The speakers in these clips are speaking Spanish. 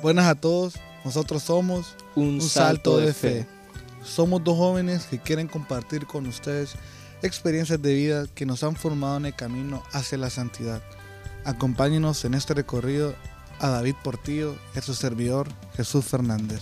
Buenas a todos, nosotros somos Un, salto, de fe. Somos dos jóvenes que quieren compartir con ustedes experiencias de vida que nos han formado en el camino hacia la santidad. Acompáñenos en este recorrido a David Portillo y a su servidor Jesús Fernández.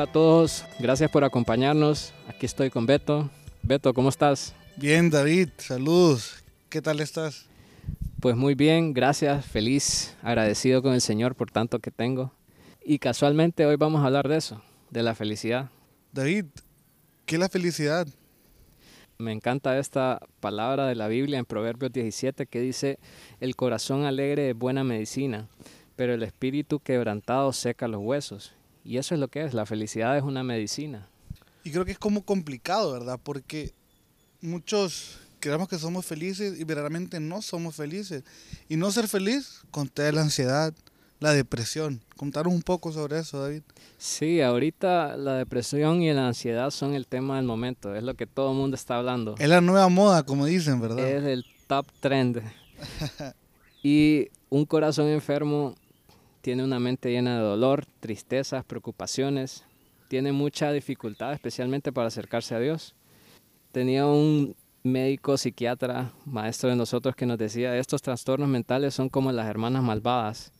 Hola a todos, gracias por acompañarnos. Aquí estoy con Beto. Beto, ¿cómo estás? Bien, David, saludos. ¿Qué tal estás? Pues muy bien, gracias, feliz, agradecido con el Señor por tanto que tengo. Y casualmente hoy vamos a hablar de eso, de la felicidad. David, ¿qué es la felicidad? Me encanta esta palabra de la Biblia en Proverbios 17 que dice, el corazón alegre es buena medicina, pero el espíritu quebrantado seca los huesos. Y eso es lo que es, la felicidad es una medicina. Y creo que es como complicado, ¿verdad? Porque muchos creemos que somos felices y verdaderamente no somos felices. Y no ser feliz contra la ansiedad, la depresión. Contaros un poco sobre eso, David. Sí, ahorita la depresión y la ansiedad son el tema del momento, es lo que todo el mundo está hablando. Es la nueva moda, como dicen, ¿verdad? Es el top trend. y un corazón enfermo tiene una mente llena de dolor, tristezas, preocupaciones, tiene mucha dificultad, especialmente para acercarse a Dios. Tenía un médico psiquiatra, maestro de nosotros, que nos decía, estos trastornos mentales son como las hermanas malvadas.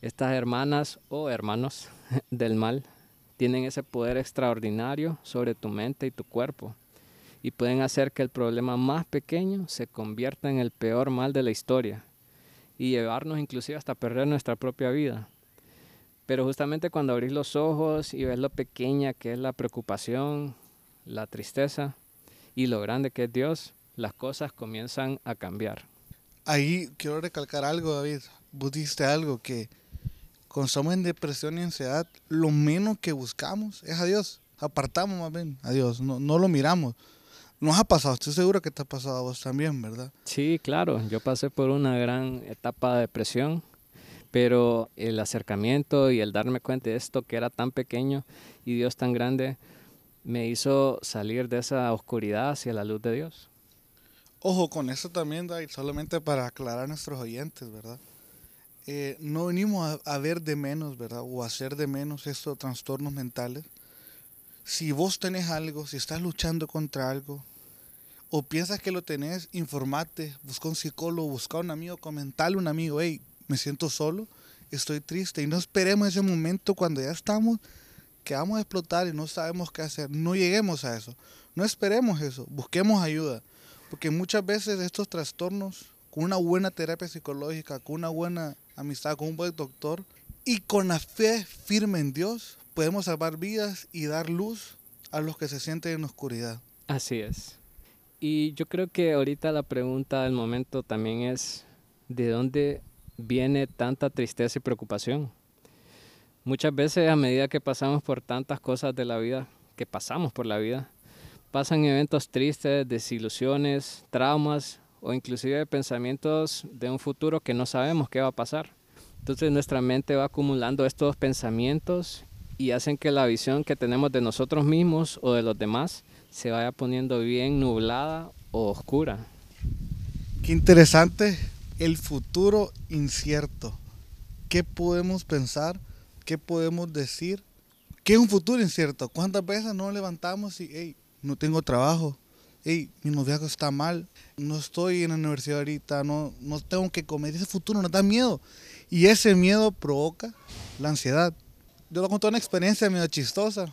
Estas hermanas o hermanos del mal tienen ese poder extraordinario sobre tu mente y tu cuerpo y pueden hacer que el problema más pequeño se convierta en el peor mal de la historia y llevarnos inclusive hasta perder nuestra propia vida. Pero justamente cuando abrís los ojos y ves lo pequeña que es la preocupación, la tristeza y lo grande que es Dios, las cosas comienzan a cambiar. Ahí quiero recalcar algo, David. Vos dijiste algo que cuando estamos en depresión y ansiedad, lo menos que buscamos es a Dios. Apartamos más bien a Dios, no, no lo miramos. Nos ha pasado, estoy seguro que te ha pasado a vos también, ¿verdad? Sí, claro, yo pasé por una gran etapa de depresión, pero el acercamiento y el darme cuenta de esto que era tan pequeño y Dios tan grande me hizo salir de esa oscuridad hacia la luz de Dios. Ojo con eso también, David, solamente para aclarar a nuestros oyentes, ¿verdad? Eh, no venimos a, a, ver de menos, ¿verdad? O a hacer de menos estos trastornos mentales. Si vos tenés algo, si estás luchando contra algo, o piensas que lo tenés, informate, busca un psicólogo, busca un amigo, comentale a un amigo, hey, me siento solo, estoy triste. Y no esperemos ese momento cuando ya estamos, que vamos a explotar y no sabemos qué hacer. No lleguemos a eso. No esperemos eso. Busquemos ayuda. Porque muchas veces estos trastornos, con una buena terapia psicológica, con una buena amistad, con un buen doctor y con la fe firme en Dios, podemos salvar vidas y dar luz a los que se sienten en oscuridad. Así es. Y yo creo que ahorita la pregunta del momento también es, ¿de dónde viene tanta tristeza y preocupación? Muchas veces a medida que pasamos por tantas cosas de la vida, que pasamos por la vida, pasan eventos tristes, desilusiones, traumas o inclusive pensamientos de un futuro que no sabemos qué va a pasar. Entonces nuestra mente va acumulando estos pensamientos y hacen que la visión que tenemos de nosotros mismos o de los demás se vaya poniendo bien nublada o oscura. Qué interesante el futuro incierto. ¿Qué podemos pensar? ¿Qué podemos decir? ¿Qué es un futuro incierto? ¿Cuántas veces nos levantamos y, hey, no tengo trabajo? Hey, mi noviazgo está mal, no estoy en la universidad ahorita, no, no tengo que comer. Ese futuro nos da miedo. Y ese miedo provoca la ansiedad. Yo le conté una experiencia medio chistosa.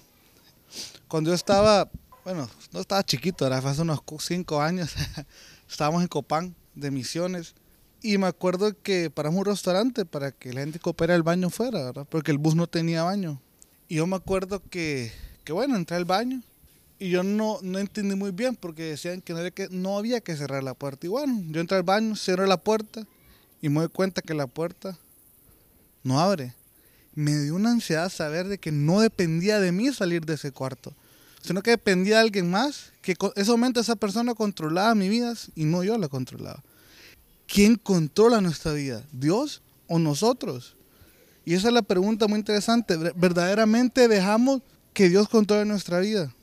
Cuando yo estaba bueno, no estaba chiquito, era hace unos cinco años. Estábamos en Copán de Misiones y me acuerdo que paramos un restaurante para que la gente coopera el baño fuera, ¿verdad? Porque el bus no tenía baño. Y yo me acuerdo que, que bueno, entré al baño y yo no, no entendí muy bien porque decían que no, había que no había que cerrar la puerta. Y bueno, yo entré al baño, cierro la puerta y me doy cuenta que la puerta no abre. Me dio una ansiedad saber de que no dependía de mí salir de ese cuarto sino que dependía de alguien más, que en ese momento esa persona controlaba mi vida y no yo la controlaba. ¿Quién controla nuestra vida? ¿Dios o nosotros? Y esa es la pregunta muy interesante. ¿Verdaderamente dejamos que Dios controle nuestra vida?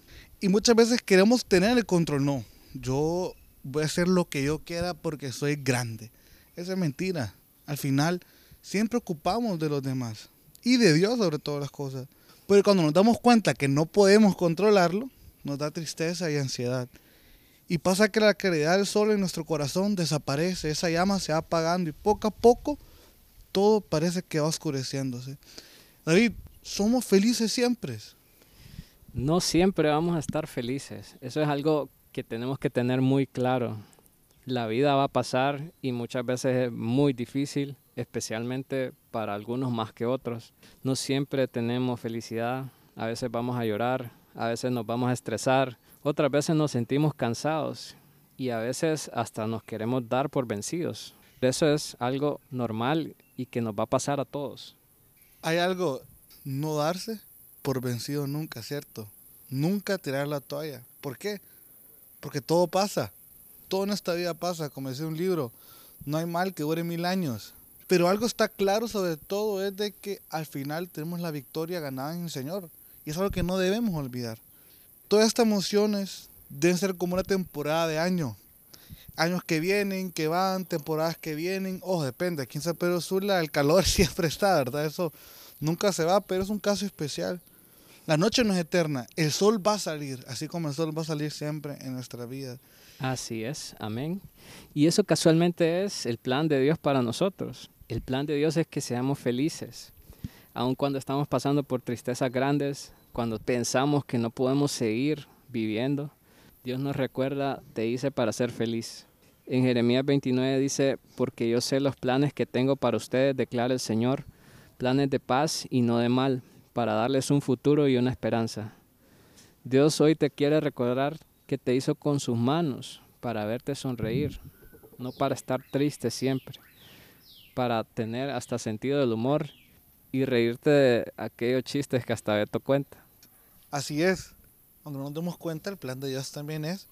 Y muchas veces queremos tener el control. No, yo voy a hacer lo que yo quiera porque soy grande. Esa es mentira. Al final, siempre ocupamos de los demás y de Dios sobre todas las cosas. Pero cuando nos damos cuenta que no podemos controlarlo, nos da tristeza y ansiedad. Y pasa que la claridad del sol en nuestro corazón desaparece, esa llama se va apagando y poco a poco todo parece que va oscureciéndose. David, ¿somos felices siempre? No siempre vamos a estar felices. Eso es algo que tenemos que tener muy claro. La vida va a pasar y muchas veces es muy difícil, especialmente para algunos más que otros. No siempre tenemos felicidad, a veces vamos a llorar, a veces nos vamos a estresar, otras veces nos sentimos cansados y a veces hasta nos queremos dar por vencidos. Eso es algo normal y que nos va a pasar a todos. Hay algo, no darse por vencido nunca, ¿cierto? Nunca tirar la toalla. ¿Por qué? Porque todo pasa. Todo en esta vida pasa, como decía un libro. No hay mal que dure mil años. Pero algo está claro sobre todo es de que al final tenemos la victoria ganada en el Señor. Y es algo que no debemos olvidar. Todas estas emociones deben ser como una temporada de año. Años que vienen, que van, temporadas que vienen. Ojo, depende. Aquí en San Pedro Sula el calor siempre está, ¿verdad? Eso nunca se va, pero es un caso especial. La noche no es eterna. El sol va a salir, así como el sol va a salir siempre en nuestra vida. Así es, amén. Y eso casualmente es el plan de Dios para nosotros. El plan de Dios es que seamos felices. Aun cuando estamos pasando por tristezas grandes, cuando pensamos que no podemos seguir viviendo, Dios nos recuerda, te hice para ser feliz. En Jeremías 29 dice, porque yo sé los planes que tengo para ustedes, declara el Señor, planes de paz y no de mal, para darles un futuro y una esperanza. Dios hoy te quiere recordar que te hizo con sus manos para verte sonreír, no para estar triste siempre, para tener hasta sentido del humor y reírte de aquellos chistes que hasta Beto cuenta. Así es. Cuando nos demos cuenta, el plan de Dios también es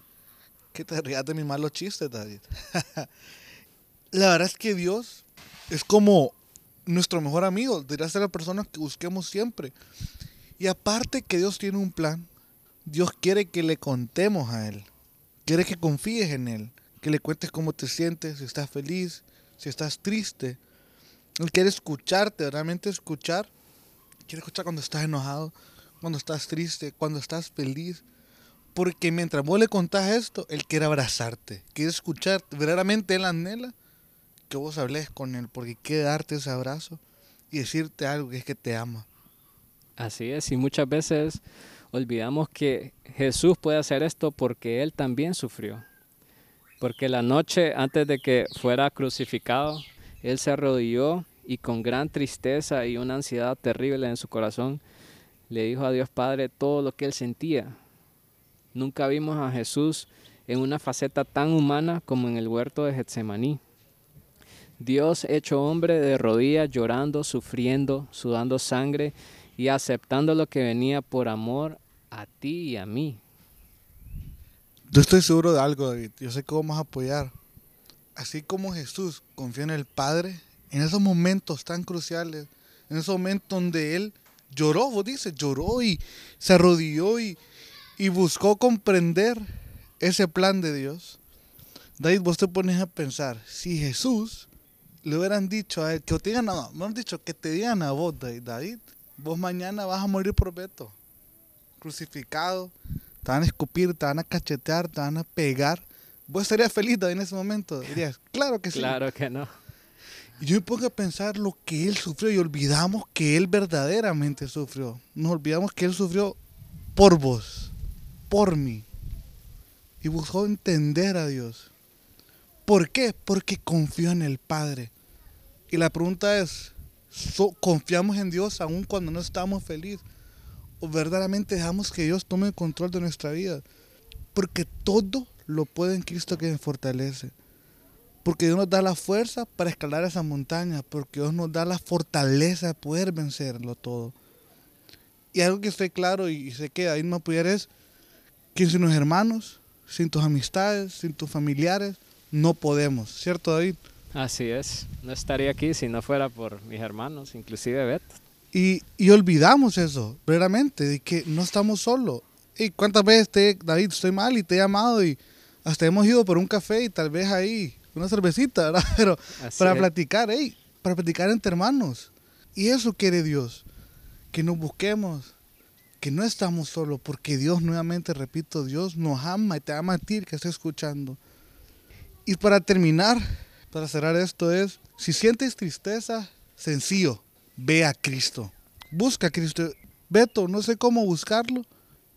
que te rías de mis malos chistes, David. la verdad es que Dios es como nuestro mejor amigo. Debería ser la persona que busquemos siempre. Y aparte que Dios tiene un plan, Dios quiere que le contemos a Él. Quiere que confíes en Él. Que le cuentes cómo te sientes, si estás feliz, si estás triste. Él quiere escucharte, realmente escuchar. Quiere escuchar cuando estás enojado, cuando estás triste, cuando estás feliz. Porque mientras vos le contás esto, Él quiere abrazarte, quiere escucharte. Verdaderamente Él anhela que vos hables con Él, porque quiere darte ese abrazo y decirte algo que es que te ama. Así es, y muchas veces olvidamos que Jesús puede hacer esto porque Él también sufrió. Porque la noche antes de que fuera crucificado, Él se arrodilló y con gran tristeza y una ansiedad terrible en su corazón, le dijo a Dios Padre todo lo que él sentía. Nunca vimos a Jesús en una faceta tan humana como en el huerto de Getsemaní. Dios hecho hombre de rodillas, llorando, sufriendo, sudando sangre y aceptando lo que venía por amor a ti y a mí. Yo estoy seguro de algo, David. Yo sé que vamos a apoyar. Así como Jesús confió en el Padre, en esos momentos tan cruciales, en esos momentos donde Él lloró, vos dices, lloró y se arrodilló y, y buscó comprender ese plan de Dios. David, vos te pones a pensar, si Jesús le hubieran dicho a él, que te digan, no, me han dicho que te digan a vos, David, vos mañana vas a morir por Beto, crucificado, te van a escupir, te van a cachetear, te van a pegar. ¿Vos estarías feliz David, en ese momento? Dirías, claro que sí. Claro que no. Y yo me pongo a pensar lo que él sufrió y olvidamos que él verdaderamente sufrió. Nos olvidamos que él sufrió por vos, por mí. Y buscó entender a Dios. ¿Por qué? Porque confió en el Padre. Y la pregunta es, ¿confiamos en Dios aún cuando no estamos felices? ¿O verdaderamente dejamos que Dios tome el control de nuestra vida? Porque todo lo puede en Cristo que me fortalece. Porque Dios nos da la fuerza para escalar esa montaña, porque Dios nos da la fortaleza de poder vencerlo todo. Y algo que estoy claro y sé que ahí no apoyar es que sin los hermanos, sin tus amistades, sin tus familiares, no podemos, ¿cierto David? Así es, no estaría aquí si no fuera por mis hermanos, inclusive Beto. Y, y olvidamos eso, verdaderamente, de que no estamos solos. ¿Y cuántas veces te, David, estoy mal y te he llamado y hasta hemos ido por un café y tal vez ahí una cervecita, ¿verdad? Pero Así para es. platicar, hey, para platicar entre hermanos. Y eso quiere Dios, que nos busquemos, que no estamos solos, porque Dios, nuevamente repito, Dios nos ama y te ama a ti que está escuchando. Y para terminar, para cerrar esto es, si sientes tristeza, sencillo, ve a Cristo. Busca a Cristo. Beto, no sé cómo buscarlo.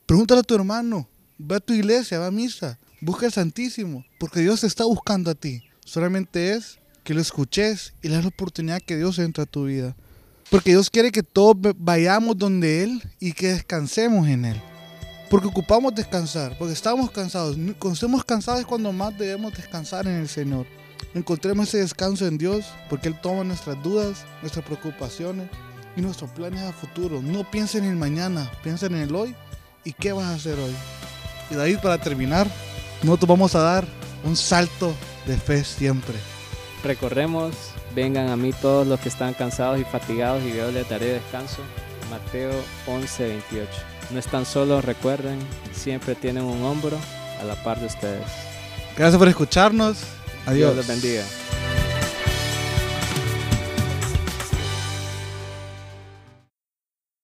Pregúntale a tu hermano. Ve a tu iglesia, va a misa. Busca el Santísimo, porque Dios te está buscando a ti. Solamente es que lo escuches y le das la oportunidad que Dios entre a tu vida. Porque Dios quiere que todos vayamos donde Él y que descansemos en Él. Porque ocupamos descansar, porque estamos cansados. Cuando estemos cansados es cuando más debemos descansar en el Señor. Encontremos ese descanso en Dios, porque Él toma nuestras dudas, nuestras preocupaciones y nuestros planes a futuro. No piensen en el mañana, piensen en el hoy y qué vas a hacer hoy. Y David, para terminar, nosotros vamos a dar un salto de fe siempre. Recorremos, vengan a mí todos los que están cansados y fatigados y yo les daré descanso. Mateo 11, 28. No están solos, recuerden, siempre tienen un hombro a la par de ustedes. Gracias por escucharnos. Adiós. Dios los bendiga.